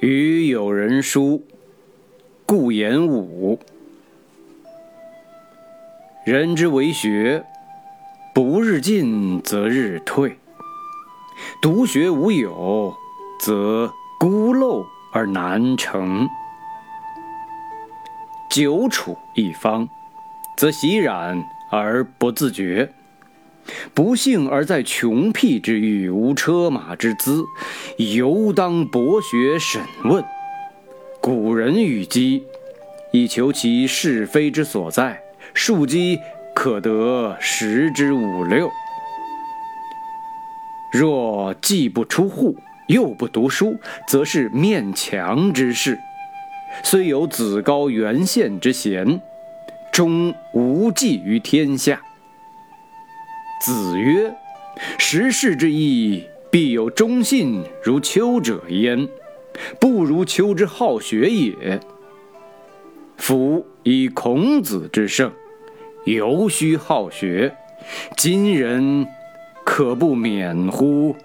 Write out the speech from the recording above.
与友人书，故言武。人之为学，不日进则日退。独学无友，则孤陋而难成。久处一方，则习染而不自觉。不幸而在穷僻之域，无车马之资，犹当博学审问。古人语讥，以求其是非之所在，庶几可得十之五六。若既不出户，又不读书，则是面墙之士。虽有子高元献之贤，终无济于天下。子曰：“时事之义，必有忠信如丘者焉，不如丘之好学也。夫以孔子之圣，犹须好学，今人可不免乎？”